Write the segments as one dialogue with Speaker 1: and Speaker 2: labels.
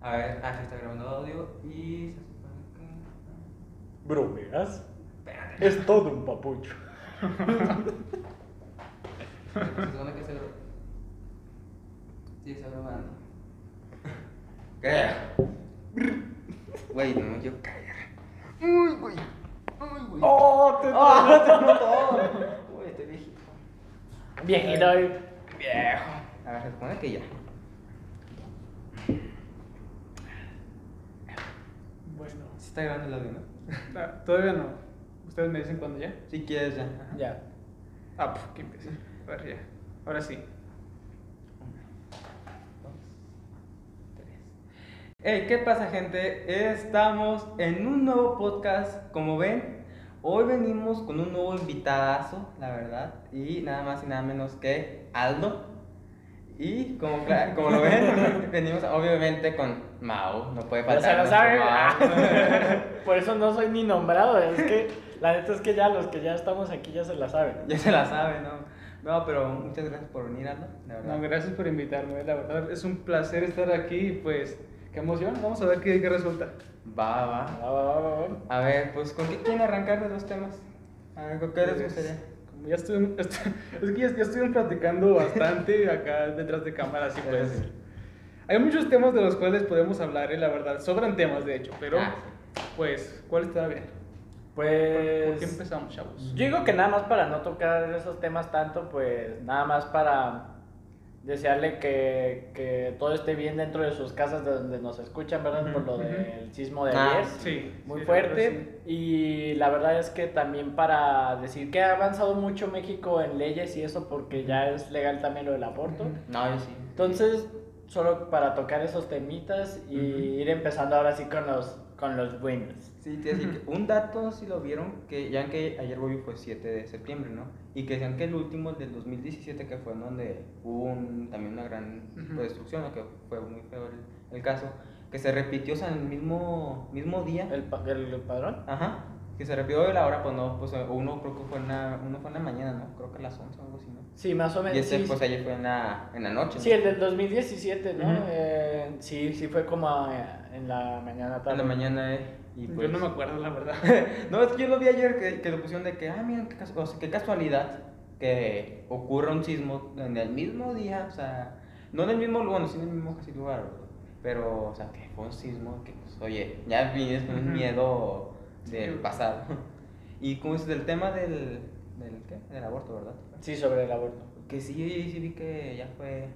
Speaker 1: A ver, ah, se está grabando audio y se supone que.
Speaker 2: Bromeas.
Speaker 1: Espérate.
Speaker 2: Es todo un papucho.
Speaker 1: Se supone que se grabó. Sí, está grabando. Creo. Güey, no me quiero caer. Uy, güey. Uy, güey.
Speaker 2: ¡Oh! Te
Speaker 1: ¡Ah! te notó! Uy, estoy viejito.
Speaker 2: Viejito.
Speaker 1: Viejo. A ver, se supone que ya.
Speaker 2: Bueno.
Speaker 1: Sí está grabando el audio, ¿no?
Speaker 3: Ah, Todavía no. Ustedes me dicen cuándo ya.
Speaker 1: Si quieres ya. Ajá.
Speaker 2: Ya.
Speaker 3: Ah, pues que empiece. A ver, ya. Ahora sí.
Speaker 1: Hey, ¿qué pasa gente? Estamos en un nuevo podcast, como ven, hoy venimos con un nuevo invitadazo, la verdad, y nada más y nada menos que Aldo. Y como, como lo ven, venimos obviamente con Mao, no puede
Speaker 2: Ya
Speaker 1: faltar.
Speaker 2: se lo
Speaker 1: nuestro
Speaker 2: saben. Ah. Por eso no soy ni nombrado. Es que la neta es que ya los que ya estamos aquí ya se la saben.
Speaker 1: ya se la sabe, ¿no? No, pero muchas gracias por venir, Aldo, la verdad.
Speaker 3: No, gracias por invitarme. La verdad es un placer estar aquí. Pues, qué emoción. Vamos a ver qué, qué resulta.
Speaker 1: Va, va.
Speaker 2: Va, va, va, va, va.
Speaker 1: A ver, pues, ¿con qué quieren arrancar de los temas? A ver, ¿con qué les
Speaker 3: Pues,
Speaker 1: gustaría?
Speaker 3: Ya estuvimos, es que ya, ya estuvimos platicando bastante acá detrás de cámara, así pues.
Speaker 1: Sí.
Speaker 3: Hay muchos temas de los cuales podemos hablar, eh, la verdad. Sobran temas, de hecho, pero
Speaker 1: Ah,
Speaker 3: pues, ¿cuál está bien? ¿Por
Speaker 2: Pues.
Speaker 3: qué empezamos, chavos?
Speaker 2: Yo digo que nada más para no tocar esos temas tanto, pues nada más para desearle que, que todo esté bien dentro de sus casas de donde nos escuchan, ¿verdad? Por lo del sismo de
Speaker 1: Ah,
Speaker 2: ayer.
Speaker 3: Sí.
Speaker 2: Muy
Speaker 3: sí,
Speaker 2: fuerte y la verdad es que también para decir que ha avanzado mucho México en leyes y eso porque ya es legal también lo del aborto.
Speaker 1: No, sí.
Speaker 2: Entonces, solo para tocar esos temitas y ir empezando ahora sí con los, con los buenos.
Speaker 1: Sí, te decía que un dato, si lo vieron, que ya que ayer hoy fue 7 de septiembre, ¿no? Y que decían que el último, el del 2017, que fue en donde hubo un- también una gran pues, destrucción, ¿no? que fue muy feo el, el caso, que se repitió, o sea, en el mismo, mismo día.
Speaker 2: ¿El, pa- el padrón?
Speaker 1: Ajá, que se repitió de la hora, pues no, pues uno creo que fue en la, uno fue en la mañana, ¿no? Creo que a las 11 o algo así, ¿no?
Speaker 2: Sí, más o menos.
Speaker 1: Y este,
Speaker 2: sí,
Speaker 1: pues ayer fue en la, en la noche. ¿no?
Speaker 2: sí, el del 2017, ¿no?
Speaker 1: Ujú.
Speaker 2: Eh, sí, sí fue como eh, en la mañana tarde.
Speaker 1: En la mañana, eh, y pues...
Speaker 3: Yo no me acuerdo, la verdad.
Speaker 1: No, es que yo lo vi ayer que, que lo pusieron de que, ah, miren, qué, o sea, qué casualidad que ocurra un sismo en el mismo día, o sea, no en el mismo lugar, bueno, sí en el mismo casi lugar, pero, o sea, que fue un sismo que, pues, oye, ya vienes con un miedo del pasado. Y como es del tema del, del, ¿qué? Del aborto, ¿verdad?
Speaker 2: Sí, sobre el aborto.
Speaker 1: Que sí, sí vi que ya fue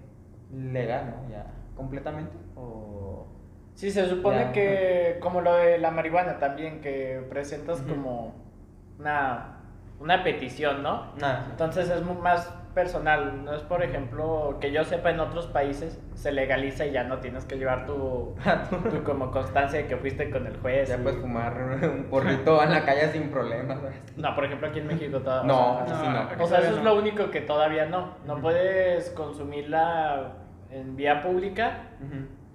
Speaker 1: legal, ¿no? Ya, completamente, o...
Speaker 2: Sí, se supone
Speaker 1: Ya,
Speaker 2: que como lo de la marihuana también, que presentas como una, una petición, ¿no?
Speaker 1: Nada, sí.
Speaker 2: Entonces es más personal, no es por ejemplo que yo sepa en otros países se legaliza y ya no tienes que llevar tu, tu como constancia de que fuiste con el juez.
Speaker 1: Ya
Speaker 2: y-
Speaker 1: puedes fumar un porrito en la calle sin problemas. ¿no?
Speaker 2: Por ejemplo aquí en México todavía.
Speaker 1: No,
Speaker 2: o sea,
Speaker 1: sí, no.
Speaker 2: o sea, eso es lo único que todavía no. No puedes consumirla en vía pública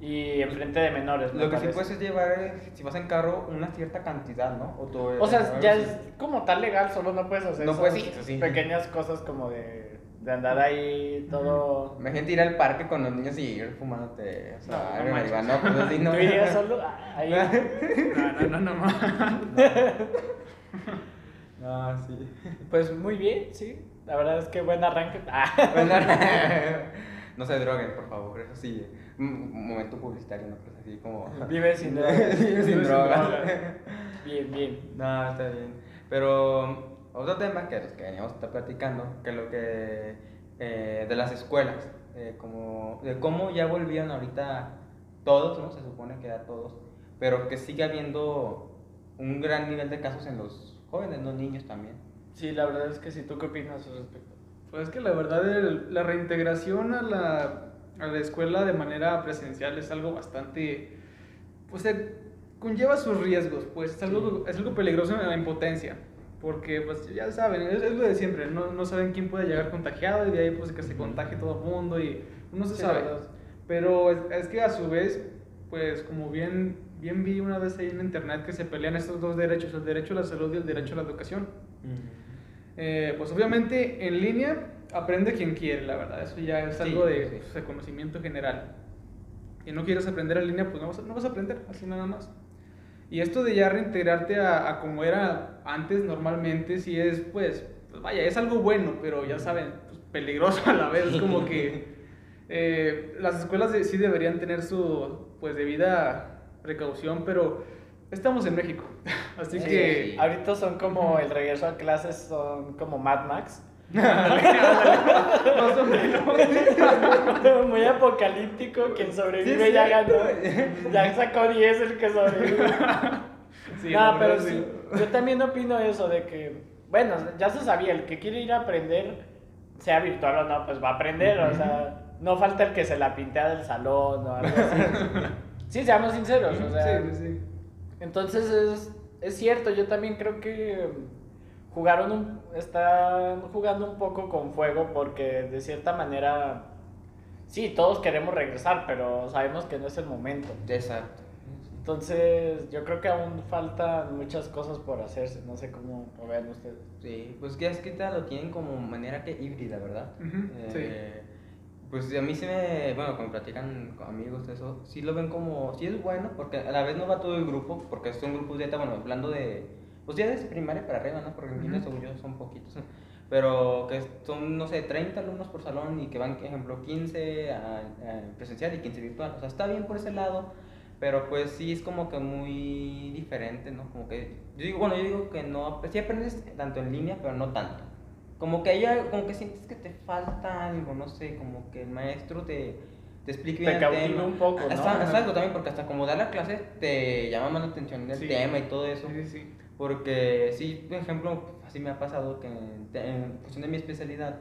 Speaker 2: y enfrente de menores. me
Speaker 1: Lo que sí puedes es llevar, eh, si vas en carro, una cierta cantidad, ¿no? O, tú,
Speaker 2: O sea,
Speaker 1: algo
Speaker 2: ya es como tal legal, solo no puedes hacer
Speaker 1: No
Speaker 2: esas
Speaker 1: puedes, sí, eso sí.
Speaker 2: pequeñas cosas como de, de andar ahí todo...
Speaker 1: Imagínate ir al parque con los niños y ir fumándote, o sea,
Speaker 3: No, no
Speaker 1: pues así no.
Speaker 2: ¿Tú irías solo? Ah, Ahí.
Speaker 3: No, no, no, no.
Speaker 1: No, sí.
Speaker 2: Pues muy bien, sí. La verdad es que buen arranque. Ah.
Speaker 1: Bueno, no se droguen, por favor, eso sí. Un momento publicitario, ¿no? Pues así como...
Speaker 2: Vive sin drogas.
Speaker 1: Vive sin drogas.
Speaker 2: Bien, bien.
Speaker 1: No, está bien. Pero otro tema que los que veníamos a estar platicando, que es lo que eh, de las escuelas, eh, como de cómo ya volvían ahorita todos, ¿no? Se supone que ya todos, pero que sigue habiendo un gran nivel de casos en los jóvenes, los niños también.
Speaker 2: Sí, la verdad es que sí. ¿Tú qué opinas al respecto?
Speaker 3: Pues es que la verdad el- la reintegración a la, a la escuela de manera presencial es algo bastante, pues conlleva sus riesgos, pues es algo, es algo peligroso en la impotencia, porque pues ya saben, es, es lo de siempre, no, no saben quién puede llegar contagiado y de ahí pues que se contagie todo el mundo y uno se
Speaker 2: Sí,
Speaker 3: sabe. Pero es, es que a su vez, pues como bien, bien vi una vez ahí en internet que se pelean estos dos derechos, el derecho a la salud y el derecho a la educación. Eh, pues obviamente en línea aprende quien quiere, la verdad. Eso ya es
Speaker 1: Sí,
Speaker 3: algo de,
Speaker 1: sí.
Speaker 3: pues, de conocimiento general. y no quieres aprender en línea, pues no vas, a, no vas a aprender, así nada más. Y esto de ya reintegrarte a, a como era antes normalmente, sí es, pues, pues vaya, es algo bueno, pero ya saben, pues, peligroso a la vez, es como que eh, las escuelas de- sí deberían tener su, pues, debida precaución, pero estamos en México, así
Speaker 2: Sí,
Speaker 3: que...
Speaker 2: Ahorita son como el regreso a clases, son como Mad Max.
Speaker 3: Más o menos.
Speaker 2: Muy apocalíptico, quien sobrevive
Speaker 1: Sí,
Speaker 2: ya ganó. Ya sacó 10 el que sobrevive.
Speaker 3: Sí,
Speaker 2: no, pero sí, yo también opino eso de que, bueno, ya se sabía, el que quiere ir a aprender, sea virtual o no, pues va a aprender, o sea, no falta el que se la pintea del salón o algo así. Sí, seamos sinceros, o sea,
Speaker 3: Sí, sí, sí.
Speaker 2: entonces es, es cierto, yo también creo que jugaron un, están jugando un poco con fuego porque de cierta manera, sí, todos queremos regresar, pero sabemos que no es el momento.
Speaker 1: Exacto.
Speaker 2: Entonces, yo creo que aún faltan muchas cosas por hacerse. No sé cómo lo vean ustedes.
Speaker 1: Sí, pues que es que lo tienen como manera que híbrida, ¿verdad? Eh, Pues a mí sí me, bueno, cuando platican con amigos, eso, sí lo ven como, sí es bueno, porque a la vez no va todo el grupo, porque son grupos de, bueno, hablando de, pues ya desde primaria para arriba, ¿no? Porque en
Speaker 3: Ujú.
Speaker 1: según yo, son poquitos, pero que son, no sé, 30 alumnos por salón y que van, por ejemplo, 15 a, a presencial y 15 virtual, o sea, está bien por ese lado, pero pues sí es como que muy diferente, ¿no? Como que, yo digo, bueno, yo digo que no, pues sí aprendes tanto en línea, pero no tanto. Como que hay algo- como que sientes que te falta algo, no sé, como que el maestro te, te explique
Speaker 2: Te
Speaker 1: bien el
Speaker 2: cautiva
Speaker 1: tema.
Speaker 2: un poco, ¿no?
Speaker 1: Hasta, hasta algo también, porque hasta como da la clase te llama más la atención el
Speaker 3: Sí.
Speaker 1: tema y todo eso.
Speaker 3: Sí, sí, sí.
Speaker 1: Porque sí, por ejemplo, así me ha pasado que en, en cuestión de mi especialidad,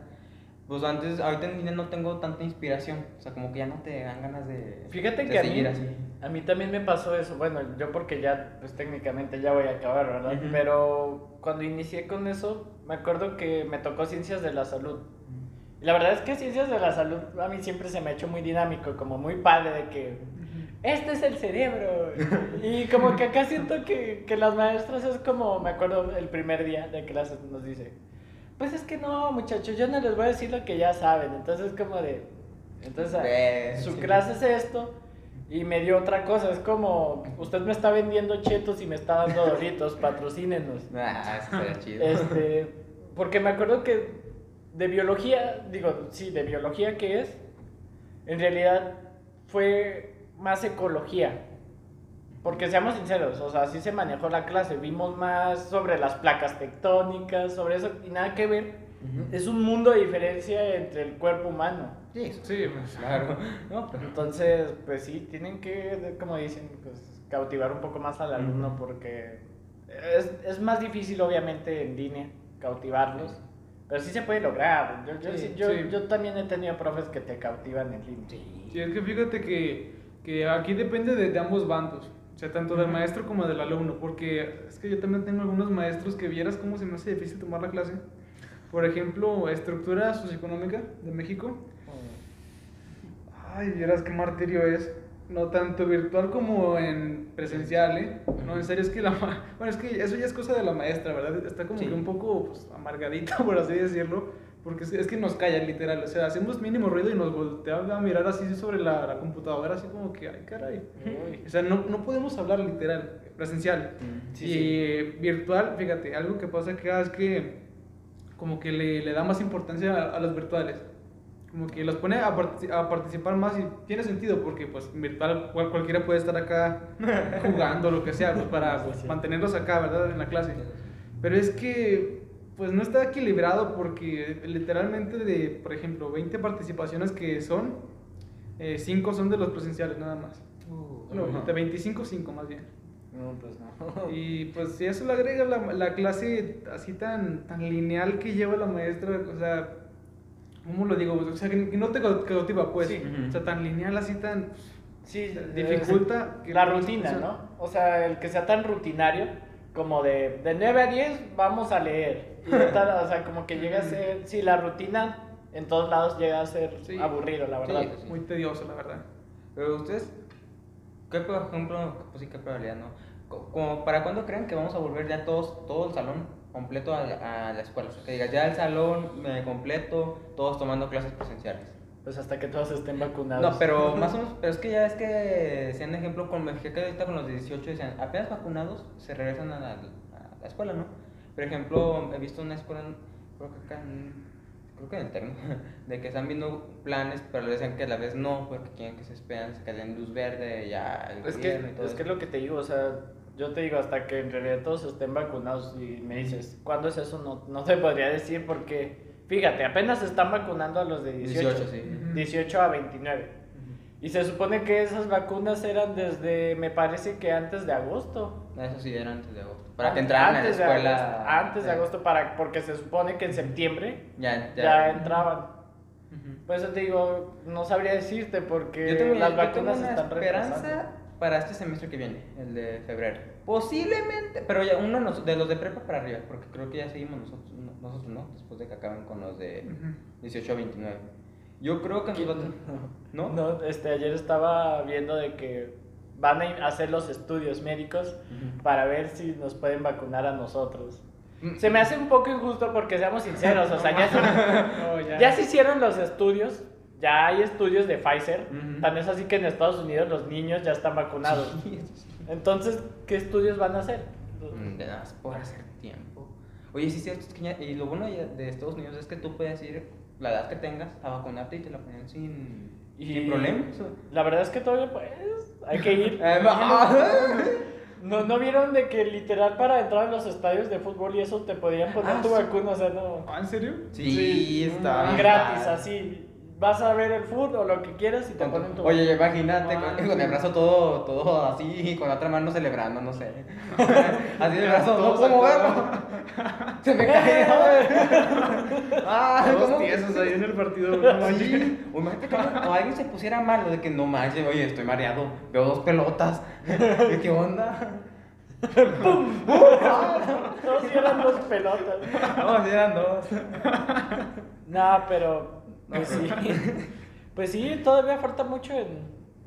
Speaker 1: pues antes, ahorita en línea no tengo tanta inspiración, o sea, como que ya no te dan ganas de,
Speaker 2: Fíjate
Speaker 1: de
Speaker 2: que a mí,
Speaker 1: seguir así.
Speaker 2: a mí también me pasó eso. Bueno, yo porque ya, pues técnicamente ya voy a acabar, ¿verdad?
Speaker 1: Ujú.
Speaker 2: Pero cuando inicié con eso, me acuerdo que me tocó ciencias de la salud. Y la verdad es que ciencias de la salud a mí siempre se me ha hecho muy dinámico, como muy padre de que este es el cerebro. Y como que acá siento que, que las maestras es como, me acuerdo el primer día de clases nos dice, pues es que no, muchachos, yo no les voy a decir lo que ya saben. Entonces como de, entonces su
Speaker 1: sí.
Speaker 2: clase es esto. Y me dio otra cosa, es como, usted me está vendiendo chetos y me está dando doritos, patrocínenos.
Speaker 1: Ah, eso chido.
Speaker 2: Este, porque me acuerdo que de biología, digo, sí, de biología que es, en realidad fue más ecología. Porque seamos sinceros, o sea, así se manejó la clase, vimos más sobre las placas tectónicas, sobre eso, y nada que ver.
Speaker 1: Ujú.
Speaker 2: Es un mundo de diferencia entre el cuerpo humano.
Speaker 1: Sí,
Speaker 3: Sí, pues,
Speaker 1: claro. No,
Speaker 2: Entonces, pues sí, tienen que, como dicen, pues cautivar un poco más al alumno
Speaker 1: Ujú.
Speaker 2: porque es, es más difícil, obviamente, en línea cautivarlos. Pero sí se puede lograr. Yo, yo,
Speaker 1: Sí,
Speaker 2: sí- yo,
Speaker 3: sí.
Speaker 2: yo también he tenido profes que te cautivan en línea.
Speaker 3: Sí, es que fíjate que, que aquí depende de, de ambos bandos, o sea, tanto del maestro como del alumno, porque es que yo también tengo algunos maestros que vieras cómo se me hace difícil tomar la clase. Por ejemplo, estructura socioeconómica de México. Ay, vieras qué martirio es. No tanto virtual como en presencial, ¿eh? No, en serio, es que la... ma- Bueno, es que eso ya es cosa de la maestra, ¿verdad? Está como
Speaker 1: Sí.
Speaker 3: que un poco pues, amargadita, por así decirlo. Porque es, que nos callan, literal. O sea, hacemos mínimo ruido y nos voltean a mirar así sobre la, la computadora, así como que, ay, caray. O sea, no, no podemos hablar literal, presencial.
Speaker 2: Sí,
Speaker 3: y
Speaker 2: sí.
Speaker 3: virtual, fíjate, algo que pasa acá es que como que le, le da más importancia a, a los virtuales. Como que los pone a, a participar más y tiene sentido porque pues virtual cual- cualquiera puede estar acá jugando lo que sea pues, para pues, mantenerlos acá, ¿verdad? En la clase. Pero es que pues no está equilibrado porque literalmente de, por ejemplo, 20 participaciones que son, 5 son de los presenciales nada más. Bueno,
Speaker 1: Ajá.
Speaker 3: de 25, 5 más bien.
Speaker 2: No, pues no.
Speaker 3: Y pues si eso le agrega la, la clase así tan, tan lineal que lleva la maestra, o sea, ¿cómo lo digo? O sea, que, no te cau- cautiva, pues.
Speaker 2: Sí.
Speaker 3: O sea, tan lineal, así tan...
Speaker 2: Sí,
Speaker 3: dificulta
Speaker 2: eh,
Speaker 3: que
Speaker 2: la
Speaker 3: no
Speaker 2: rutina. ¿no? O sea, el que sea tan rutinario como de, de 9 a 10 vamos a leer. Y tal, o sea, como que llega a ser, sí, la rutina en todos lados llega a ser
Speaker 3: Sí.
Speaker 2: aburrido, la verdad.
Speaker 1: Sí, sí.
Speaker 3: Muy tedioso, la verdad.
Speaker 1: Pero ustedes, ¿qué por ejemplo, pues sí, qué probabilidad, no? Co- Como, ¿Para cuándo creen que vamos a volver ya todos, todo el salón completo a la, a la escuela? O sea, que digas, ya el salón eh, completo, todos tomando clases presenciales.
Speaker 2: Pues hasta que todos estén vacunados.
Speaker 1: No, pero más o menos, pero es que ya es que, sean ejemplo, con México ahorita con los 18 decían, apenas vacunados se regresan a la, a la escuela, ¿no? Por ejemplo, he visto una escuela, creo que acá en, creo que en el Tecno, de que están viendo planes, pero le dicen que a la vez no, porque quieren que se esperen, se queden luz verde ya el
Speaker 2: Es que,
Speaker 1: gobierno y todo
Speaker 2: es que es lo que te digo, o sea, yo te digo hasta que en realidad todos estén vacunados y me dices, ¿cuándo es eso? No, no te podría decir porque, fíjate, apenas se están vacunando a los de 18.
Speaker 1: 18, sí.
Speaker 3: Ujú.
Speaker 2: 18 a 29. Y se supone que esas vacunas eran desde, me parece que antes de agosto.
Speaker 1: Eso sí, era antes de agosto. Para que
Speaker 2: An-
Speaker 1: entraran a la
Speaker 2: antes de
Speaker 1: escuela.
Speaker 2: agosto, antes de
Speaker 1: sí.
Speaker 2: agosto, para, porque se supone que en septiembre
Speaker 1: Ya,
Speaker 2: ya,
Speaker 1: ya.
Speaker 2: entraban. Por eso te digo, no sabría decirte porque
Speaker 1: Yo tengo,
Speaker 2: las
Speaker 1: yo tengo
Speaker 2: vacunas
Speaker 1: una
Speaker 2: están
Speaker 1: esperanza para este semestre que viene, el de febrero. Posiblemente, pero ya uno de los de prepa para arriba, porque creo que ya seguimos nosotros, no- nosotros ¿no? Después de que acaben con los de
Speaker 3: Ujú.
Speaker 1: 18 a 29. Yo creo que nos va a- ¿No?
Speaker 2: No, este, ayer estaba viendo de que van a hacer los estudios médicos
Speaker 1: Ujú.
Speaker 2: para ver si nos pueden vacunar a nosotros.
Speaker 1: Mm.
Speaker 2: Se me hace un poco injusto porque seamos sinceros, o sea, ya se,
Speaker 3: No, ya.
Speaker 2: ya se hicieron los estudios, ya hay estudios de Pfizer,
Speaker 1: Ujú.
Speaker 2: tan es así que en Estados Unidos los niños ya están vacunados.
Speaker 1: Sí, sí.
Speaker 2: Entonces, ¿qué estudios van a hacer?
Speaker 1: Mm, De nada por hacer tiempo. Oye, sí, cierto, es que ya- y lo bueno de Estados Unidos es que tú puedes ir la edad que tengas a vacunarte y te la ponen sin, sin problemas.
Speaker 2: La verdad es que todavía pues hay que ir.
Speaker 1: Eh,
Speaker 2: ¿No, ¿No vieron de que literal para entrar a los estadios de fútbol y eso te podían poner
Speaker 1: Ah,
Speaker 2: tu
Speaker 1: sí.
Speaker 2: vacuna? O sea, no.
Speaker 3: ¿Ah, ¿En serio?
Speaker 1: Sí, está
Speaker 2: Gratis, así. Vas a ver el fútbol o lo que quieras y te ponen tu
Speaker 1: Oye, imagínate con,
Speaker 3: sí.
Speaker 1: con el brazo todo, todo así y con la otra mano celebrando, no sé. así el brazo, no
Speaker 3: Todos
Speaker 1: puedo moverlo. Se me cayó. ah,
Speaker 3: Todos
Speaker 1: ¿cómo?
Speaker 3: tiesos ahí en el partido.
Speaker 1: Sí. O imagínate que o alguien se pusiera malo de que no manches, oye, estoy mareado, veo dos pelotas. ¿Y ¿Qué onda?
Speaker 2: Todos sí eran dos pelotas.
Speaker 1: No, si eran dos.
Speaker 2: No, pero. Pues sí. Pues sí, todavía falta mucho en,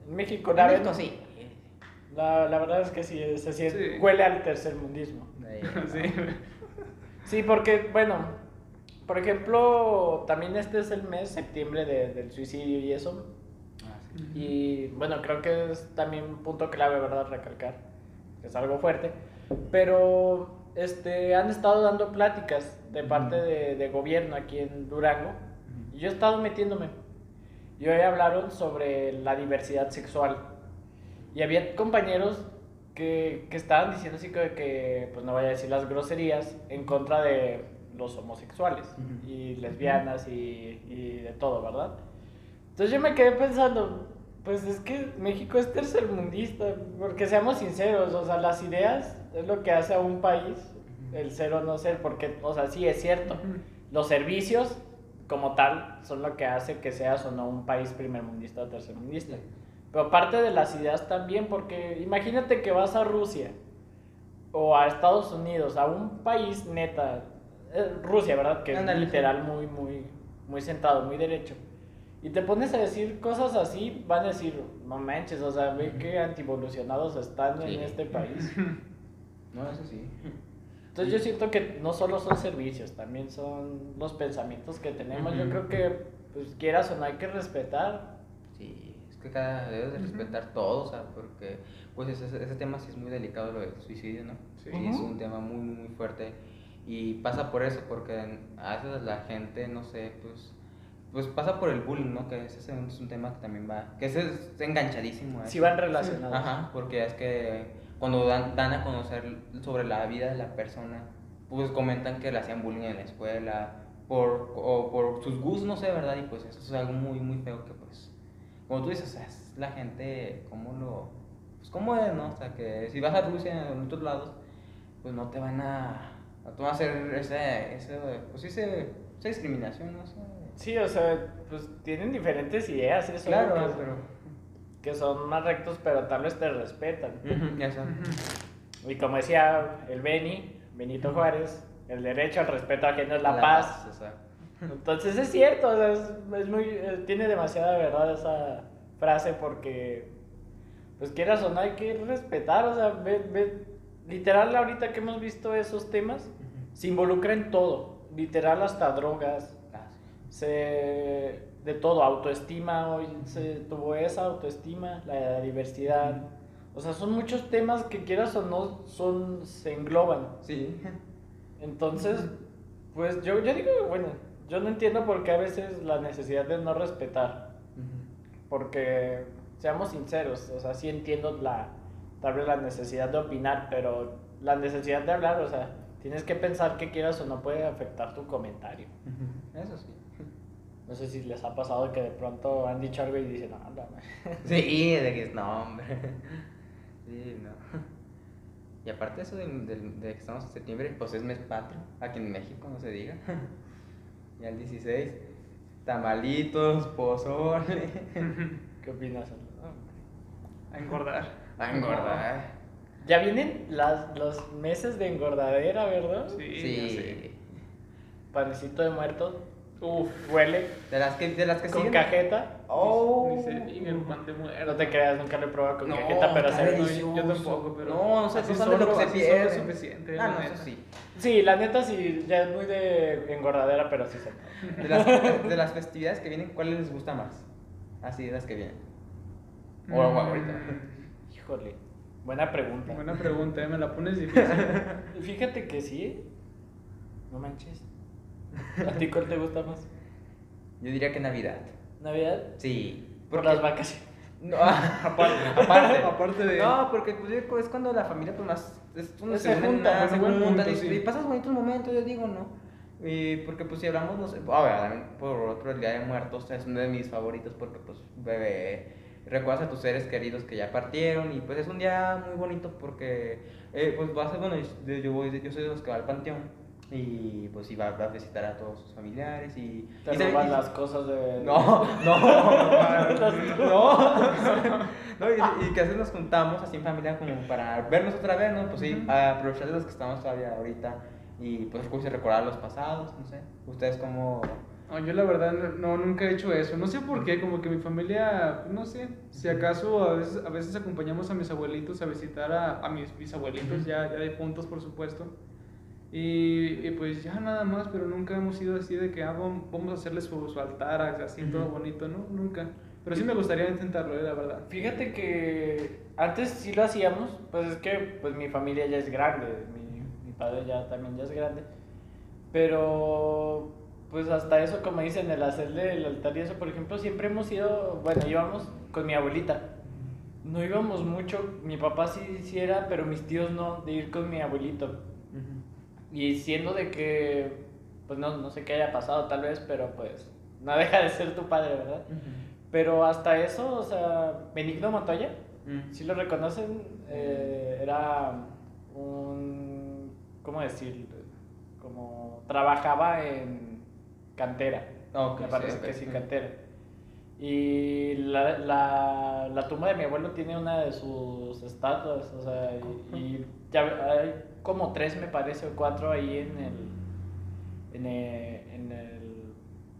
Speaker 2: en México. La,
Speaker 1: Esto sí.
Speaker 2: la, la verdad es que sí, se siente-
Speaker 3: Sí.
Speaker 2: huele al tercermundismo.
Speaker 3: Sí.
Speaker 2: Sí, porque, bueno, por ejemplo, también este es el mes, septiembre, de- del suicidio y eso.
Speaker 1: Ah, sí.
Speaker 2: Y bueno, creo que es también un punto clave, ¿verdad? Recalcar, que es algo fuerte. Pero este, han estado dando pláticas de parte de, de gobierno aquí en Durango. Y yo he estado metiéndome. Y hoy hablaron sobre la diversidad sexual. Y había compañeros que, que estaban diciendo así que, que, pues no voy a decir las groserías, en contra de los homosexuales
Speaker 1: Ujú.
Speaker 2: y lesbianas y, y de todo, ¿verdad? Entonces yo me quedé pensando, pues es que México es tercermundista, porque seamos sinceros, o sea, las ideas es lo que hace a un país el ser o no ser, porque, o sea, sí es cierto, los servicios como tal son lo que hace que seas o no un país primermundista o tercermundista. Pero parte de las ideas también, porque imagínate que vas a Rusia o a Estados Unidos, a un país neta, eh, Rusia, ¿verdad? Que
Speaker 1: Ándale,
Speaker 2: es
Speaker 1: sí.
Speaker 2: literal muy, muy, muy centrado, muy derecho. Y te pones a decir cosas así, van a decir, no manches, o sea, ve qué antivolucionados están
Speaker 1: Sí.
Speaker 2: en este país.
Speaker 1: No, eso sí.
Speaker 2: Entonces yo siento que no solo son servicios, también son los pensamientos que tenemos. Yo
Speaker 1: Ujú.
Speaker 2: creo que, pues quieras o no, hay que respetar.
Speaker 1: Sí, es que cada debes de respetar todo, o sea, porque pues ese, ese tema sí es muy delicado lo del suicidio, ¿no?
Speaker 3: Sí.
Speaker 1: es un tema muy, muy fuerte y pasa por eso, porque a veces la gente, no sé, pues pues pasa por el bullying, ¿no? Que ese es un, es un tema que también va, que ese es enganchadísimo.
Speaker 2: Si
Speaker 1: eso.
Speaker 2: van relacionados.
Speaker 1: Ajá, porque es que cuando dan, dan a conocer sobre la vida de la persona, pues comentan que le hacían bullying en la escuela, por, o por sus gustos, no sé, ¿verdad? Y pues eso es algo muy, muy feo que pues, como tú dices, o sea, es la gente, ¿cómo lo...? Pues cómo es, ¿no? O sea, que si vas a Rusia en otros lados, pues no te van a... No te van a hacer ese, ese pues ese- esa discriminación, ¿no? O sea,
Speaker 2: Sí, o sea, pues tienen diferentes ideas, eso
Speaker 1: claro, pero...
Speaker 2: que son más rectos, pero tal vez te respetan.
Speaker 1: Ya.
Speaker 2: Y como decía el Beni, Benito Juárez, el derecho al respeto ajeno es la, paz.
Speaker 1: o sea.
Speaker 2: Entonces es cierto, o sea, es, es muy, eh, tiene demasiada verdad esa frase porque, pues quieras o no, hay que respetar, o sea, ve, ve- literal ahorita que hemos visto esos temas, se involucra en todo, literal hasta drogas,
Speaker 1: Ah, sí.
Speaker 2: se de todo, autoestima, hoy se tuvo esa autoestima, la diversidad. O sea, son muchos temas que quieras o no son, se engloban.
Speaker 1: Sí.
Speaker 2: Entonces, pues yo, yo digo, bueno, yo no entiendo por qué a veces la necesidad de no respetar. Porque, seamos sinceros, o sea, sí entiendo la, tal vez la necesidad de opinar, pero la necesidad de hablar, o sea, tienes que pensar que quieras o no puede afectar tu comentario.
Speaker 1: Eso sí.
Speaker 2: No sé si les ha pasado que de pronto han dicho algo y dicen, no, no,
Speaker 1: Sí, de que no, hombre. Sí, no. Y aparte eso de, de, de que estamos en septiembre, pues es mes patrio, aquí en México, no se diga. Y al 16, tamalitos, pozole.
Speaker 2: ¿Qué opinas?
Speaker 3: A engordar.
Speaker 1: A engordar.
Speaker 2: Ya vienen las, los meses de engordadera, ¿verdad?
Speaker 3: Sí.
Speaker 1: Sí.
Speaker 2: Panecito de muerto,
Speaker 3: Uf.
Speaker 2: huele,
Speaker 1: De las que, de las que
Speaker 2: con
Speaker 1: siguen.
Speaker 2: cajeta.
Speaker 1: Oh.
Speaker 3: Diga el pan de muerto.
Speaker 2: No te creas, nunca lo he probado con
Speaker 1: No,
Speaker 2: cajeta, pero se
Speaker 1: delicioso.
Speaker 3: Yo tampoco, pero.
Speaker 1: No, no sé,
Speaker 3: así
Speaker 1: no lo que se pierde.
Speaker 3: es suficiente.
Speaker 1: Ah, no, eso sí.
Speaker 2: Sí, la neta sí, ya es muy de engordadera, pero sí se
Speaker 1: De las, de las festividades que vienen, ¿cuál les gusta más? Así de las que vienen. O o ahorita.
Speaker 3: Mm,
Speaker 2: Híjole, buena pregunta.
Speaker 3: Buena pregunta, eh, me la pones difícil.
Speaker 2: Fíjate que sí. No manches. ¿A ti cuál te gusta más?
Speaker 1: Yo diría que Navidad.
Speaker 2: ¿Navidad?
Speaker 1: Sí.
Speaker 2: Por
Speaker 1: porque-
Speaker 2: las vacaciones.
Speaker 1: No, aparte. aparte.
Speaker 3: Aparte de-
Speaker 1: No, porque pues, es cuando la familia pues más es donde
Speaker 2: Se junta,
Speaker 1: se
Speaker 3: punto,
Speaker 1: y,
Speaker 3: sí.
Speaker 1: y pasas bonitos momentos, yo digo, ¿no? Y porque pues si hablamos, no sé, a ver, también por otro, el Día de Muertos es uno de mis favoritos porque pues bebé, recuerdas a tus seres queridos que ya partieron y pues es un día muy bonito porque eh, pues vas a, bueno, yo, yo, voy- yo soy de los que va al panteón y pues iba a visitar a todos sus familiares y...
Speaker 2: Te
Speaker 1: y se-
Speaker 2: roban
Speaker 1: y-
Speaker 2: las cosas de.
Speaker 1: no, no, no, no, y, y que a veces nos juntamos así en familia como para vernos otra vez, ¿no? Pues sí, a aprovechar de los que estamos todavía ahorita y pues recordar los pasados, no sé. ¿Ustedes cómo...?
Speaker 3: No, yo la verdad no, nunca he hecho eso. No sé por qué, como que mi familia, no sé, si acaso a veces, a veces acompañamos a mis abuelitos a visitar a, a mis bisabuelitos, ya, ya difuntos por supuesto. Y, y pues ya nada más, pero nunca hemos ido así de que ah, vam- vamos a hacerles su, su altar, así todo
Speaker 1: Ujú.
Speaker 3: bonito, ¿no? Nunca. Pero sí me gustaría intentarlo, eh, la verdad.
Speaker 2: Fíjate que antes sí lo hacíamos, pues es que pues mi familia ya es grande, mi, mi padre ya también ya es grande, pero pues hasta eso como dicen, el hacerle el altar y eso, por ejemplo, siempre hemos ido, bueno, íbamos con mi abuelita, no íbamos mucho, mi papá sí, sí era, pero mis tíos no, de ir con mi abuelito, y siendo de que, pues no, no sé qué haya pasado tal vez, pero pues no deja de ser tu padre, ¿verdad? Pero hasta eso, o sea, Benigno Montoya,
Speaker 1: Mm.
Speaker 2: si lo reconocen, eh, era un, ¿cómo decir? Como trabajaba en cantera,
Speaker 1: Ok,
Speaker 2: me parece
Speaker 1: sí,
Speaker 2: que sí, cantera. Y la, la, la tumba de mi abuelo tiene una de sus estatuas, o sea, y, y ya hay como tres, me parece, o cuatro ahí en el, en el, en el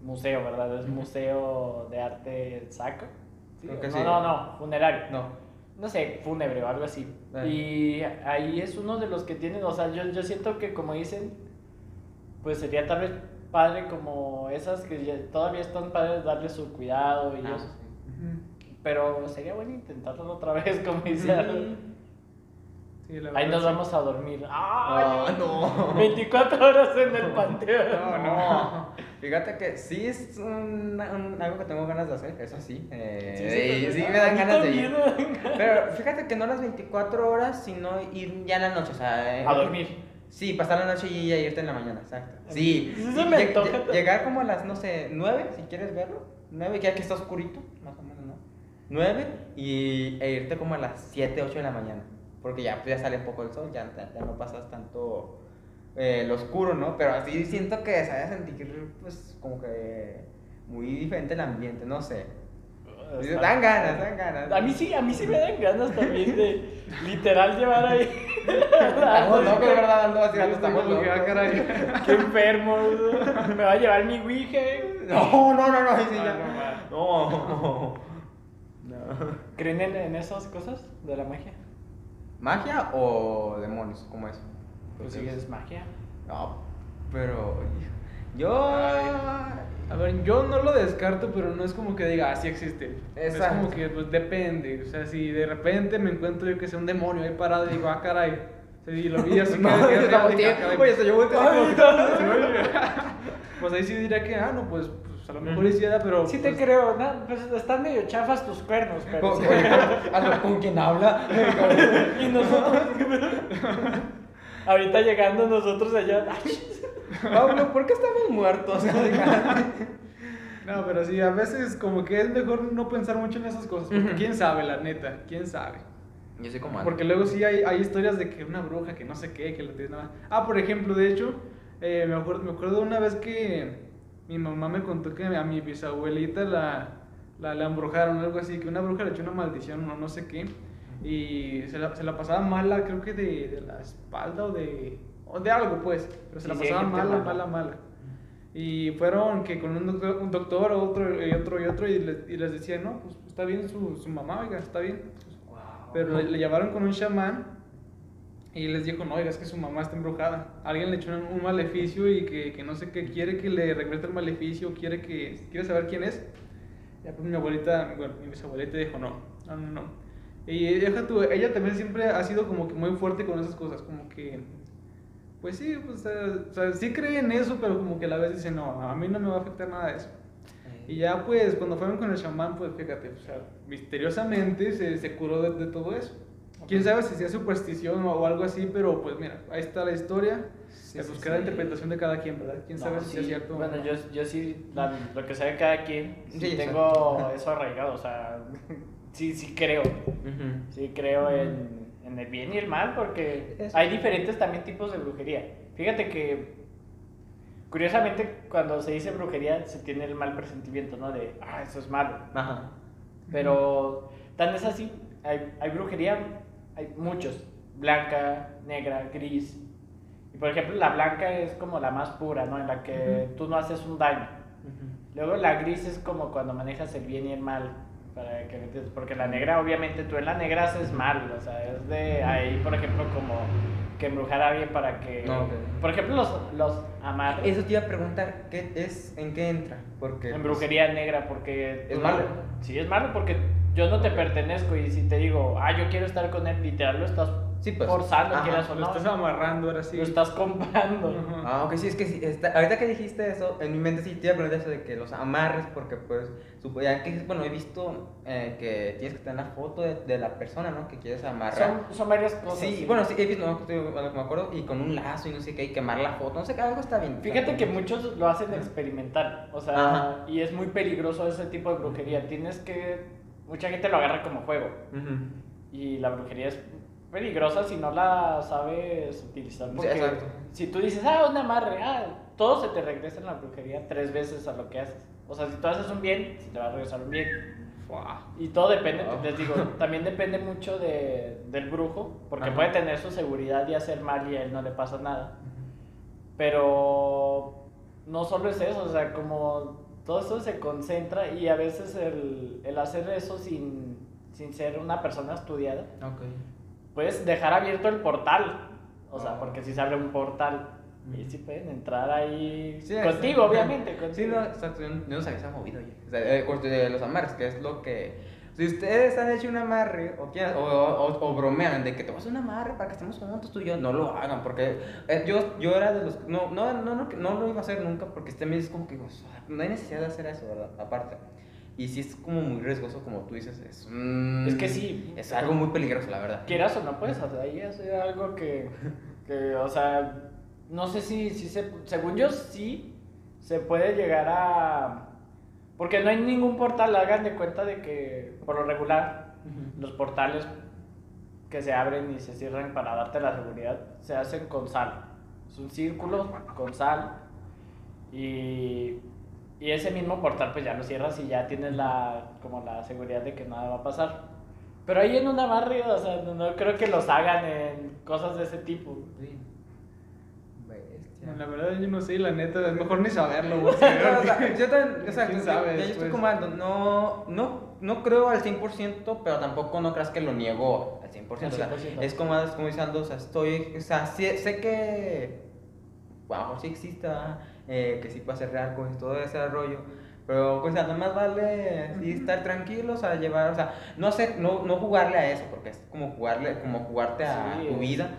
Speaker 2: museo, ¿verdad? Es. Museo de Arte Saco. ¿Sí?
Speaker 1: Creo que
Speaker 2: no,
Speaker 1: sí.
Speaker 2: no, no, funerario.
Speaker 1: No.
Speaker 2: No sé, fúnebre o algo así.
Speaker 1: Ah.
Speaker 2: Y ahí es uno de los que tienen, o sea, yo, yo siento que como dicen, pues sería tal vez padre como esas que ya- todavía están padres darle su cuidado y
Speaker 1: Ah,
Speaker 2: eso.
Speaker 1: sí.
Speaker 2: Pero sería bueno intentarlo otra vez, como dice.
Speaker 3: Sí, la
Speaker 2: Ahí nos
Speaker 3: sí.
Speaker 2: vamos a dormir.
Speaker 1: Ah,
Speaker 2: ¡Ay!
Speaker 1: no.
Speaker 2: 24 horas en el panteón.
Speaker 3: No, no.
Speaker 1: Fíjate que sí es un, un- algo que tengo ganas de hacer, eso sí. Eh,
Speaker 2: Sí,
Speaker 1: sí,
Speaker 2: sí,
Speaker 1: me dan ganas de ir. Pero fíjate que no las 24 horas, sino ir ya en la noche, o sea... eh,
Speaker 2: A dormir.
Speaker 1: Sí, pasar la noche y ya irte en la mañana, exacto. Sí,
Speaker 2: Sí, se me
Speaker 1: Lleg-
Speaker 2: también.
Speaker 1: llegar como a las, no sé, 9, si quieres verlo. 9, ya que está oscurito, más o menos, ¿no? 9 y, e irte como a las 7, 8 de la mañana. Porque ya, pues, ya sale un poco el sol, ya, ya- no pasas tanto eh, lo oscuro, ¿no? Pero así siento que se vaya a sentir, pues, como que muy diferente el ambiente, no sé.
Speaker 2: Está-
Speaker 1: Dan ganas, dan ganas.
Speaker 2: A mí sí, a mí sí me dan ganas también de literal llevar ahí.
Speaker 1: Estamos locos, de verdad, ando así, ando, estamos
Speaker 3: que, ah, caray.
Speaker 2: Qué enfermo. Me va a llevar mi Ouija.
Speaker 1: No, no, no, no, sí
Speaker 2: Ah,
Speaker 1: ya.
Speaker 2: no, ma.
Speaker 1: No. No.
Speaker 2: ¿Creen en, en esas cosas de la magia?
Speaker 1: ¿Magia o demonios? ¿Cómo es?
Speaker 2: Pues sí, es magia.
Speaker 1: No, pero yo
Speaker 3: A ver, yo no lo descarto, pero no es como que diga, ah, sí existe. Es
Speaker 1: Exacto.
Speaker 3: como que, pues, depende. O sea, si de repente me encuentro yo que sea un demonio ahí parado y digo, ah, caray. Sí, lo vi así
Speaker 1: No,
Speaker 3: que-
Speaker 1: Oye, hasta yo
Speaker 3: Sí, oye. Pues ahí sí diría que, ah, no, pues, pues, a lo mejor sí era, pero.
Speaker 2: Sí te
Speaker 3: pues,
Speaker 2: creo, ¿no? Pues están medio chafas tus cuernos, pero...
Speaker 1: Con,
Speaker 2: sí.
Speaker 1: con- con quien habla.
Speaker 2: Y nosotros... Ahorita llegando nosotros allá...
Speaker 1: Pablo, ¿por qué estamos muertos?
Speaker 3: No, pero sí, a veces como que es mejor no pensar mucho en esas cosas. Porque quién sabe, la neta, quién sabe.
Speaker 1: Yo soy como
Speaker 3: Porque luego sí hay, hay historias de que una bruja, que no sé qué, que lo tiene nada. Ah, por ejemplo, de hecho, eh, me, acuerdo, me acuerdo una vez que mi mamá me contó que a mi bisabuelita la, la, la embrujaron, algo así, que una bruja le echó una maldición o no sé qué. Y se la, se la pasaba mala, creo que de, de la espalda o de, o de algo, pues. Pero se
Speaker 2: Sí,
Speaker 3: la
Speaker 2: sí,
Speaker 3: pasaba
Speaker 2: gente
Speaker 3: mala,
Speaker 2: mala.
Speaker 3: mala, mala. Y fueron que con un doctor, un doctor otro y otro y otro, y les, y les decían, no, pues está bien su, su mamá, oiga, está bien. Pero le, le llevaron con un chamán y les dijo, no, oiga, es que su mamá está embrujada. Alguien le echó un, maleficio y que, que no sé qué, quiere que le regrete el maleficio, quiere que quiere saber quién es. Ya pues mi abuelita, bueno, mi bisabuelita dijo, no, no, no, no. Y tú, ella también siempre ha sido como que muy fuerte con esas cosas, como que, pues sí, pues, o sea, sí cree en eso, pero como que a la vez dice, no, a mí no me va a afectar nada de eso. Y ya pues cuando fueron con el chamán, pues fíjate, o sea, misteriosamente se, se curó de, de todo eso. Quién sabe si sea superstición o algo así, pero pues mira, ahí está la historia.
Speaker 1: Sí,
Speaker 3: Eh,
Speaker 1: sí,
Speaker 3: pues queda
Speaker 1: sí.
Speaker 3: interpretación de cada quien, ¿verdad? Quién sabe
Speaker 2: No,
Speaker 3: si
Speaker 2: sí,
Speaker 3: es cierto.
Speaker 2: Bueno,
Speaker 3: no.
Speaker 2: yo, yo sí, la- lo que sabe cada quien, sí tengo eso arraigado, o sea, sí, sí creo,
Speaker 1: Ujú.
Speaker 2: sí creo en, en el bien y el mal, porque
Speaker 1: Eso.
Speaker 2: hay diferentes también tipos de brujería. Fíjate que, curiosamente, cuando se dice brujería, se tiene el mal presentimiento, ¿no? De, ah, eso es malo.
Speaker 1: Ajá.
Speaker 2: Pero tan es así, hay, hay brujería, hay muchos, blanca, negra, gris. Y por ejemplo, la blanca es como la más pura, ¿no? En la que tú no haces un daño. Luego la gris es como cuando manejas el bien y el mal. Para que. Porque la negra, obviamente, tú en la negra haces mal. O sea, es de ahí, por ejemplo, como que embrujar a alguien para que.
Speaker 1: No, ok.
Speaker 2: Por ejemplo, los, los amarres.
Speaker 1: Eso te iba a preguntar, ¿qué es, ¿en qué entra? Porque...
Speaker 2: En
Speaker 1: pues,
Speaker 2: brujería negra, porque...
Speaker 1: ¿Es malo?
Speaker 2: Sí, es malo porque yo no te pertenezco y si te digo, ah, yo quiero estar con él, literal, lo estás
Speaker 1: Sí, pues.
Speaker 2: forzando,
Speaker 1: Ajá,
Speaker 2: quieras o
Speaker 3: Lo
Speaker 2: no.
Speaker 3: estás amarrando ahora sí.
Speaker 2: Lo estás comprando.
Speaker 3: Ajá.
Speaker 1: Ah, ok, sí, es que sí, está- ahorita que dijiste eso, en mi mente sí te iba a preguntar eso de que los amarres, porque pues, supo- ya que, bueno, he visto eh, que tienes que tener la foto de, de la persona, ¿no? Que quieres amarrar.
Speaker 2: Son, son varias cosas.
Speaker 1: Sí, bueno, sí, he visto, no, lo me acuerdo, y con un lazo y no sé qué, y quemar la foto, no sé qué, algo está bien.
Speaker 2: Fíjate que muchos lo hacen experimental, o sea,
Speaker 1: Ajá.
Speaker 2: y es muy peligroso ese tipo de brujería. Tienes que, mucha gente lo agarra como juego
Speaker 1: Ujú.
Speaker 2: y la brujería es peligrosa si no la sabes utilizar.
Speaker 1: Sí,
Speaker 2: Porque
Speaker 1: exacto.
Speaker 2: si tú dices, ah, un amarre, ah, todo se te regresa en la brujería tres veces a lo que haces. O sea, si tú haces un bien, se te va a regresar un bien. Y todo depende,
Speaker 1: Wow.
Speaker 2: les digo, también depende mucho de, del brujo, porque
Speaker 1: Ajá.
Speaker 2: puede tener su seguridad y hacer mal y a él no le pasa nada. Pero no solo es eso, o sea, como todo eso se concentra y a veces el, el hacer eso sin, sin ser una persona estudiada,
Speaker 1: Ok.
Speaker 2: puedes dejar abierto el portal. O sea,
Speaker 1: Ah.
Speaker 2: porque si se abre un portal y
Speaker 1: Ujú.
Speaker 2: sí pueden entrar ahí
Speaker 1: Sí,
Speaker 2: contigo, obviamente.
Speaker 1: Sí, no, exacto, no, se ha movido ya. O sea, eh, de los amarres, que es lo que... Si ustedes han hecho un amarre o, quieran- o, o- o bromean de que te vas a un amarre para que estemos juntos tú y yo, no lo hagan, porque eh, yo, yo era de los... No, no, no, no, no lo iba a hacer nunca, porque este me es como que o sea, no hay necesidad de hacer eso, ¿verdad? Aparte. Y sí es como muy riesgoso, como tú dices, es
Speaker 2: Es que sí.
Speaker 1: Es algo muy peligroso, la verdad.
Speaker 2: quieras o no puedes hacer ahí hacer algo que, que, o sea, no sé si, si se, según yo sí se puede llegar a, porque no hay ningún portal, hagan de cuenta de que por lo regular los portales que se abren y se cierran para darte la seguridad se hacen con sal, es un círculo con sal y, y ese mismo portal pues ya lo cierras y ya tienes la, como la seguridad de que nada va a pasar. Pero ahí en una barrio, o sea, no, no creo que los hagan en cosas de ese tipo.
Speaker 1: Sí.
Speaker 3: La verdad yo no sé, la neta, es mejor ni saberlo, güey.
Speaker 1: O sea, yo también, exacto,
Speaker 3: ¿Quién
Speaker 1: yo-
Speaker 3: sabe
Speaker 1: ya yo estoy
Speaker 3: después?
Speaker 1: como ando, no, no, no creo al 100%, pero tampoco no creas que lo niego al 100%.
Speaker 2: Al
Speaker 1: o sea,
Speaker 2: 100%.
Speaker 1: es como, es como dice Aldo, o sea, estoy, o sea, sí- sé que, mejor sí exista, eh, que sí puede ser real, pues todo ese rollo. Pero, pues, o sea, nomás vale sí, estar tranquilos a llevar, o sea, no hacer, no, no jugarle a eso, porque es como jugarle, como jugarte a
Speaker 2: Sí,
Speaker 1: tu
Speaker 2: es-
Speaker 1: vida.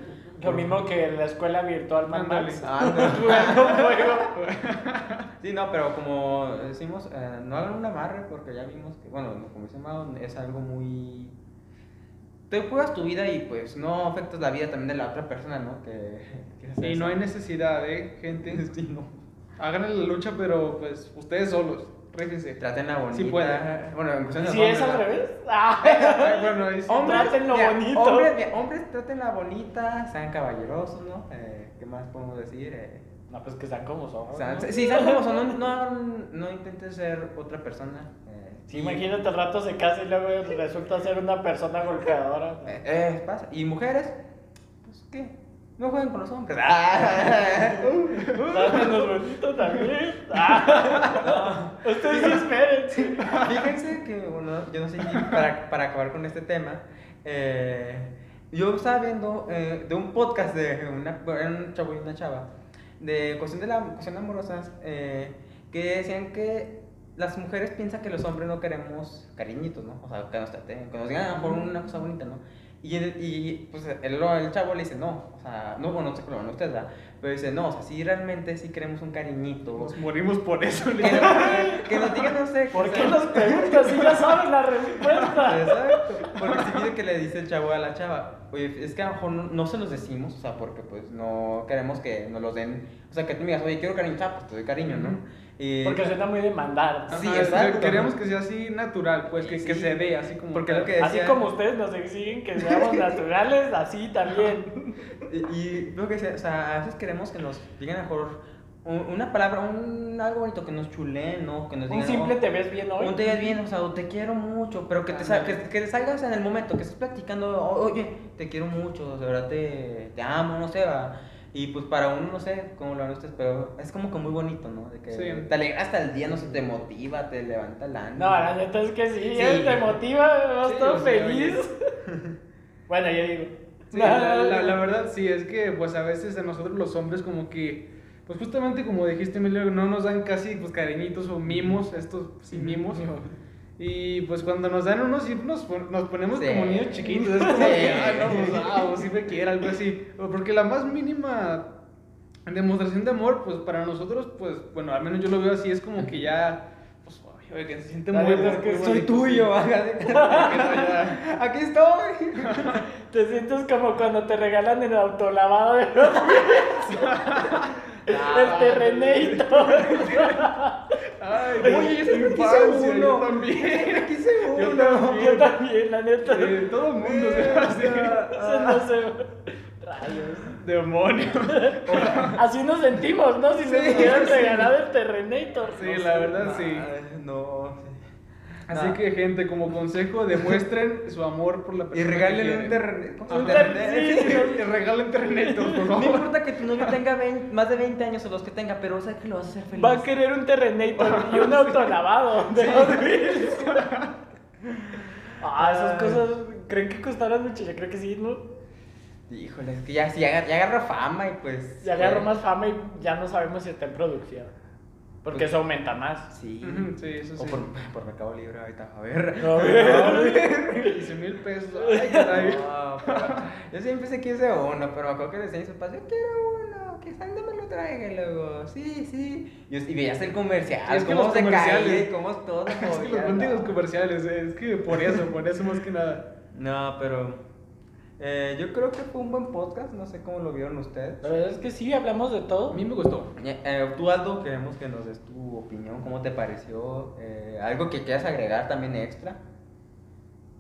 Speaker 2: Lo mismo que en la escuela virtual Mad. Max.
Speaker 1: Ah. Sí, no, pero como decimos, eh, no hagan un amarre porque ya vimos que, bueno, como dice Mao, es algo muy... Te juegas tu vida y pues no afectas la vida también de la otra persona, ¿no? Que,
Speaker 3: Y no hay necesidad, ¿eh, gente?
Speaker 1: Sí, no.
Speaker 3: Hagan la lucha, pero pues ustedes solos, rífense.
Speaker 1: Traten la bonita.
Speaker 3: Sí puede.
Speaker 1: Bueno, en cuestión de
Speaker 2: Si es
Speaker 1: hombres,
Speaker 2: al
Speaker 1: ¿verdad?
Speaker 2: revés. Ah.
Speaker 3: Bueno, sí.
Speaker 1: Hombres,
Speaker 2: Trátenlo
Speaker 1: mira,
Speaker 2: bonito.
Speaker 1: Hombres, mira, hombres, tratenla bonita, sean caballerosos, ¿no? Eh, ¿Qué más podemos decir? Eh,
Speaker 2: No, pues que sean como son.
Speaker 1: o sea,
Speaker 2: ¿no?
Speaker 1: sí, sean como son, no, no, no intentes ser otra persona. eh,
Speaker 2: Sí,
Speaker 1: y-
Speaker 2: imagínate al rato se casa y luego resulta ser una persona golpeadora.
Speaker 1: Eh, eh, pasa. ¿Y mujeres? Pues, ¿qué? No jueguen con los hombres. Ah.
Speaker 2: Trátenos bonito también. Ustedes sí esperen.
Speaker 1: Fíjense que, bueno, yo no sé si para, para acabar con este tema, eh, yo estaba viendo eh, de un podcast de una, un chavo y una chava, de cuestión de la cuestión amorosas, eh, que decían que las mujeres piensan que los hombres no queremos cariñitos, ¿no? O sea, que nos traten, que nos digan a lo mejor una cosa bonita, ¿no? Y, pues el, el chavo le dice, no, o sea, no, bueno, no sé cómo, ¿verdad? Pero dice, no, o sea, sí realmente sí queremos un cariñito.
Speaker 3: Nos morimos por eso.
Speaker 1: Que, nos- que nos digan, no sé.
Speaker 2: ¿Por qué nos preguntas si ya saben la respuesta?
Speaker 1: Exacto. Porque si pide que le dice el chavo a la chava, oye, es que a lo mejor no, no se los decimos, o sea, porque pues no queremos que nos los den, o sea, que tú me digas, oye, quiero cariño, pues te doy cariño, ¿no? Y,
Speaker 2: Porque suena muy demandar.
Speaker 1: Sí,
Speaker 3: Ajá,
Speaker 1: exacto.
Speaker 3: Queremos que sea así natural, pues, que, se vea así como.
Speaker 1: Porque
Speaker 3: tal.
Speaker 1: lo que-
Speaker 2: Así como ustedes nos exigen que seamos naturales, así también.
Speaker 1: y, y lo que sea, o sea, a veces queremos que nos digan mejor un- una palabra, un, algo bonito, que nos chulen, ¿no? Que nos
Speaker 2: Un
Speaker 1: digan,
Speaker 2: simple
Speaker 1: oh,
Speaker 2: te ves bien hoy.
Speaker 1: Un te ves bien, o sea, o te quiero mucho, pero que te, sa- que, que te salgas en el momento, que estés platicando, "O- oye, te quiero mucho, de verdad te, te amo, no sé, va. Y pues para uno, no sé cómo lo harán ustedes, pero es como que muy bonito, ¿no? De que
Speaker 3: Sí.
Speaker 1: te alegra hasta el día, no sé, te motiva, te levanta el ánimo.
Speaker 2: No, la neta es que sí,
Speaker 1: Sí.
Speaker 2: te motiva, vas
Speaker 3: Sí,
Speaker 2: todo feliz. bueno, yo digo.
Speaker 3: Sí, la, la- la verdad sí, es que pues a veces a nosotros los hombres como que, pues justamente como dijiste Emilio, no nos dan casi pues cariñitos o mimos, estos sí mimos. Y pues cuando nos dan unos sí nos, pon- nos ponemos
Speaker 1: Sí.
Speaker 3: como niños chiquitos, es como
Speaker 1: Sí.
Speaker 3: que, ah, no, pues, ah, o sí me quiere, algo así. Porque la más mínima demostración de amor, pues para nosotros, pues bueno, al menos yo lo veo así, es como que ya, pues, ay, oye, que se siente
Speaker 2: neta es que soy
Speaker 3: bonito,
Speaker 1: tuyo, aquí estoy.
Speaker 2: Te sientes como cuando te regalan el autolavado de los El Terrenator.
Speaker 3: Ay,
Speaker 1: Oye, yo quise
Speaker 3: infancia,
Speaker 1: uno.
Speaker 3: Yo también.
Speaker 1: quise
Speaker 3: Yo también.
Speaker 2: Yo también, la neta.
Speaker 3: Eh, todo el mundo se hace.
Speaker 2: Eso no se. Rayos.
Speaker 3: Demonio.
Speaker 2: Así nos sentimos, ¿no? Si nos
Speaker 1: Sí,
Speaker 2: hubieran
Speaker 3: sí.
Speaker 2: regalado el Terrenator.
Speaker 3: Sí,
Speaker 2: No
Speaker 3: la verdad, sí.
Speaker 1: No, sí.
Speaker 3: Así
Speaker 1: No.
Speaker 3: que, gente, como consejo, demuestren su amor por la
Speaker 1: Y
Speaker 3: persona.
Speaker 1: regálenle
Speaker 3: que
Speaker 1: un terreno.
Speaker 3: Un Y regalen Terrenator, por
Speaker 1: No
Speaker 3: favor.
Speaker 1: importa que tu novio tenga 20 más de 20 años o los que tenga, pero sé que lo vas a hacer feliz.
Speaker 2: Va a querer un Terrenator y un autolavado de Hot Wheels. Ah, esas cosas, ¿creen que costaran mucho? Yo creo que sí, ¿no?
Speaker 1: Híjole, es que ya, si ya, ya agarra fama y pues.
Speaker 2: Ya agarro
Speaker 1: eh,
Speaker 2: más fama y ya no sabemos si está en producción. Porque
Speaker 1: Pues-
Speaker 2: eso aumenta más.
Speaker 1: Sí.
Speaker 3: Sí, eso
Speaker 1: O
Speaker 3: sí.
Speaker 1: por, por Mercado Libre ahorita. A ver.
Speaker 2: A ver.
Speaker 3: 15 mil pesos. Ay, caray.
Speaker 1: No, yo siempre se quise uno, pero me acuerdo que decían sus padres, yo quiero uno, que Sandra me lo traiga y luego, sí, sí. Y, y veías el comercial,
Speaker 3: Sí, es que
Speaker 1: cómo
Speaker 3: los
Speaker 1: se
Speaker 3: comerciales-
Speaker 1: cae, cómo es todo.
Speaker 3: Es que los comerciales, eh, es que por eso, por eso más que nada.
Speaker 1: No, pero eh, yo creo que fue un buen podcast, no sé cómo lo vieron ustedes.
Speaker 2: La verdad es que sí, hablamos de todo.
Speaker 3: A mí me gustó.
Speaker 1: Eh, eh, tú, Aldo, queremos que nos des tu opinión, cómo te pareció, eh, algo que quieras agregar también extra.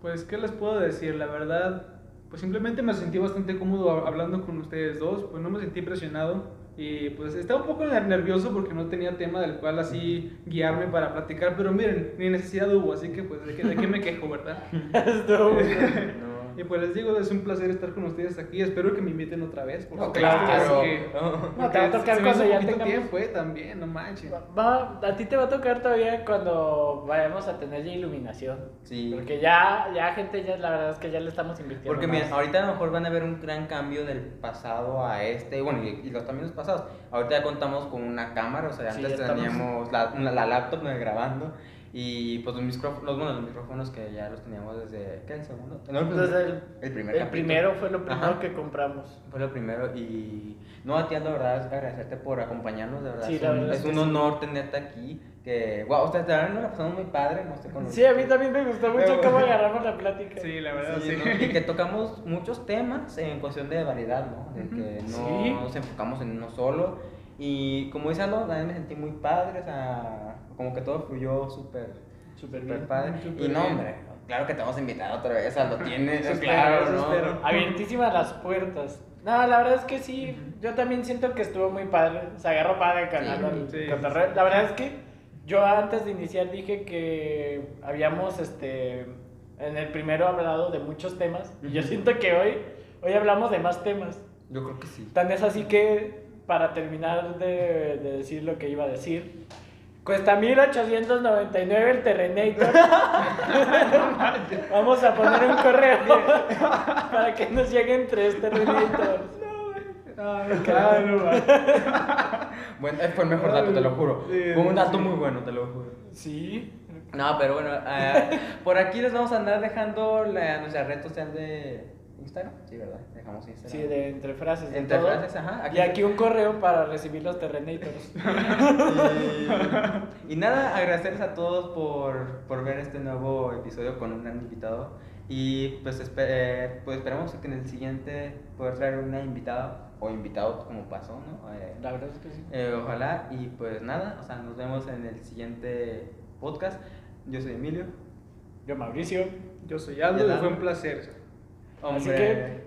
Speaker 3: Pues, ¿qué les puedo decir? La verdad, pues simplemente me sentí bastante cómodo hab- hablando con ustedes dos, pues no me sentí presionado y pues estaba un poco ner- nervioso porque no tenía tema del cual así guiarme para platicar, pero miren, ni necesidad hubo, así que pues de qué, de qué me quejo, ¿verdad?
Speaker 2: Estuvo.
Speaker 3: Y pues les digo, es un placer estar con ustedes aquí. Espero que me inviten otra vez. por
Speaker 1: No,
Speaker 3: supuesto,
Speaker 1: claro.
Speaker 3: porque-
Speaker 2: No, te va a tocar cuando ya tengamos-
Speaker 3: tiempo, eh, también, no manches.
Speaker 2: Va, a ti te va a tocar todavía cuando vayamos a tener ya iluminación.
Speaker 1: Sí.
Speaker 2: Porque ya, ya gente, ya la verdad es que ya le estamos invirtiendo.
Speaker 1: Porque
Speaker 2: más.
Speaker 1: miren, ahorita a lo mejor van a ver un gran cambio del pasado a este, bueno, y, y los también los pasados. Ahorita ya contamos con una cámara, o sea,
Speaker 2: Sí,
Speaker 1: antes
Speaker 2: estamos-
Speaker 1: teníamos la, la laptop ¿no? grabando y pues los micrófonos, los, bueno, los micrófonos que ya los teníamos desde, ¿qué? ¿El segundo? No, el
Speaker 2: Entonces,
Speaker 1: primero.
Speaker 2: el,
Speaker 1: el primer
Speaker 2: el
Speaker 1: capítulo.
Speaker 2: primero fue lo primero
Speaker 1: Ajá.
Speaker 2: que compramos.
Speaker 1: Fue lo primero y no a ti la verdad es agradecerte por acompañarnos, de verdad.
Speaker 2: Sí,
Speaker 1: es
Speaker 2: la
Speaker 1: un,
Speaker 2: verdad
Speaker 1: es
Speaker 2: es que
Speaker 1: un
Speaker 2: sí.
Speaker 1: honor tenerte aquí, que wow, ustedes de verdad nos la pasamos muy padre, no sé con
Speaker 2: Sí, a mí también me gustó mucho
Speaker 1: Pero-
Speaker 2: cómo agarramos la plática.
Speaker 3: Sí, la verdad,
Speaker 1: Sí,
Speaker 3: sí.
Speaker 1: ¿no? Y que tocamos muchos temas en cuestión de variedad, ¿no? De que no
Speaker 2: Sí.
Speaker 1: nos enfocamos en uno solo. Y como dice Aldo, también me sentí muy padre, o sea, como que todo fluyó súper,
Speaker 2: Súper bien.
Speaker 1: padre.
Speaker 3: Súper
Speaker 1: y no,
Speaker 3: bien.
Speaker 1: hombre, claro que te vamos a invitar otra vez, Aldo, tienes,
Speaker 3: Eso
Speaker 1: claro,
Speaker 3: espero,
Speaker 1: ¿no?
Speaker 3: espero.
Speaker 2: Abiertísimas las puertas. No, la verdad es que sí, yo también siento que estuvo muy padre. Se agarró padre el canal.
Speaker 1: Sí,
Speaker 2: al
Speaker 3: sí,
Speaker 2: cotorreo. La verdad es que yo antes de iniciar dije que habíamos este en el primero hablado de muchos temas. Y yo siento que hoy, hoy hablamos de más temas.
Speaker 1: Yo creo que sí.
Speaker 2: Tan es así que, para terminar de, de decir lo que iba a decir, cuesta 1899 el Terrenator. Vamos a poner un correo para que nos lleguen tres Terrenators.
Speaker 3: Claro,
Speaker 1: Bueno, fue el mejor dato, te lo juro. Fue un dato muy bueno, te lo juro.
Speaker 2: Sí.
Speaker 1: No, pero bueno, eh, por aquí les vamos a andar dejando la, nuestra red social de Instagram. Sí, ¿verdad? Dejamos Instagram.
Speaker 2: Sí, de entre frases. de
Speaker 1: Entre
Speaker 2: todo.
Speaker 1: frases, ajá.
Speaker 2: Y aquí un correo para recibir los Terrenators.
Speaker 1: Y, y nada, agradecerles a todos por, por ver este nuevo episodio con un gran invitado. Y pues, espe- eh, pues esperamos que en el siguiente poder traer una invitada o invitado como pasó, ¿no? Eh,
Speaker 2: La verdad es que sí.
Speaker 1: eh, ojalá. Y pues nada, o sea, nos vemos en el siguiente podcast. Yo soy Emilio.
Speaker 2: Yo, Mauricio.
Speaker 3: Yo soy Aldo fue un placer.
Speaker 1: Hombre,
Speaker 2: Así que,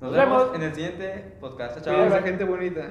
Speaker 1: nos
Speaker 2: nos
Speaker 1: vemos
Speaker 2: vemos.
Speaker 1: en el siguiente podcast. Chao.
Speaker 3: Esa gente bonita.